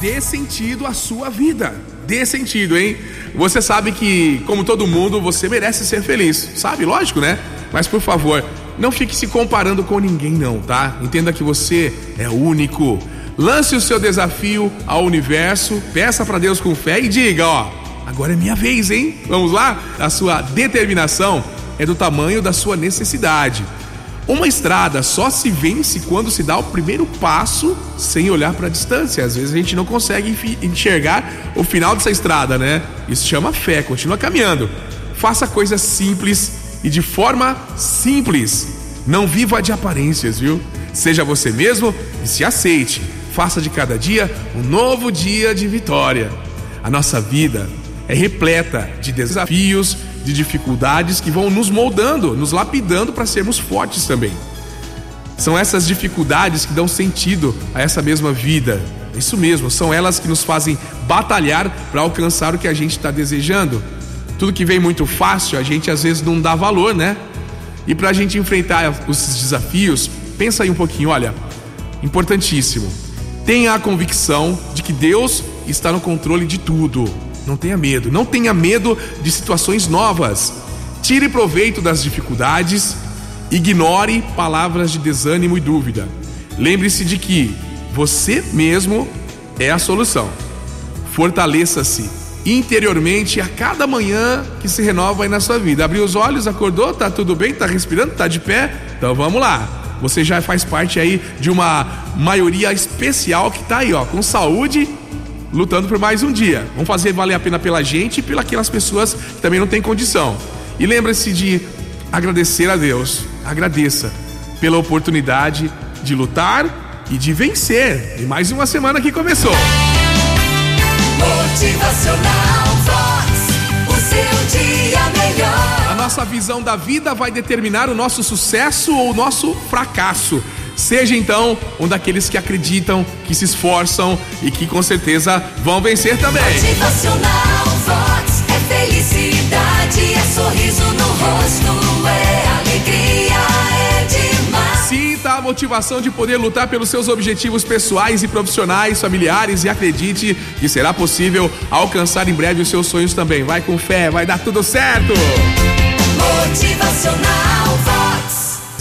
Dê sentido à sua vida. Dê sentido, hein? Você sabe que, como todo mundo, você merece ser feliz. Sabe? Lógico, né? Mas por favor, não fique se comparando com ninguém, não, tá? Entenda que você é único. Lance o seu desafio ao universo, peça para Deus com fé e diga: ó, agora é minha vez, hein? Vamos lá? A sua determinação é do tamanho da sua necessidade. Uma estrada só se vence quando se dá o primeiro passo sem olhar para a distância. Às vezes a gente não consegue enxergar o final dessa estrada, né? Isso chama fé, continua caminhando. Faça coisas simples e de forma simples. Não viva de aparências, viu? Seja você mesmo e se aceite. Faça de cada dia um novo dia de vitória. A nossa vida é repleta de desafios, de dificuldades que vão nos moldando, nos lapidando para sermos fortes também. São essas dificuldades que dão sentido a essa mesma vida. Isso mesmo, são elas que nos fazem batalhar para alcançar o que a gente está desejando. Tudo que vem muito fácil, a gente às vezes não dá valor, né? E para a gente enfrentar esses desafios, pensa aí um pouquinho, olha, importantíssimo. Tenha a convicção de que Deus está no controle de tudo. Não tenha medo, não tenha medo de situações novas. Tire proveito das dificuldades, ignore palavras de desânimo e dúvida. Lembre-se de que você mesmo é a solução. Fortaleça-se interiormente a cada manhã que se renova aí na sua vida. Abriu os olhos, acordou, tá tudo bem, tá respirando, tá de pé? Então vamos lá. Você já faz parte aí de uma maioria especial que tá aí, ó, com saúde lutando por mais um dia. Vamos fazer valer a pena pela gente e pelas pessoas que também não têm condição. E lembre-se de agradecer a Deus. Agradeça pela oportunidade de lutar e de vencer. E mais uma semana que começou. Motivacional Vox. O seu dia melhor. A nossa visão da vida vai determinar o nosso sucesso ou o nosso fracasso. Seja então um daqueles que acreditam, que se esforçam e que com certeza vão vencer também. Motivacional Vox. É felicidade, é sorriso no rosto, é alegria, é demais. Sinta a motivação de poder lutar pelos seus objetivos pessoais e profissionais, familiares e acredite que será possível alcançar em breve os seus sonhos também. Vai com fé, vai dar tudo certo. Motivacional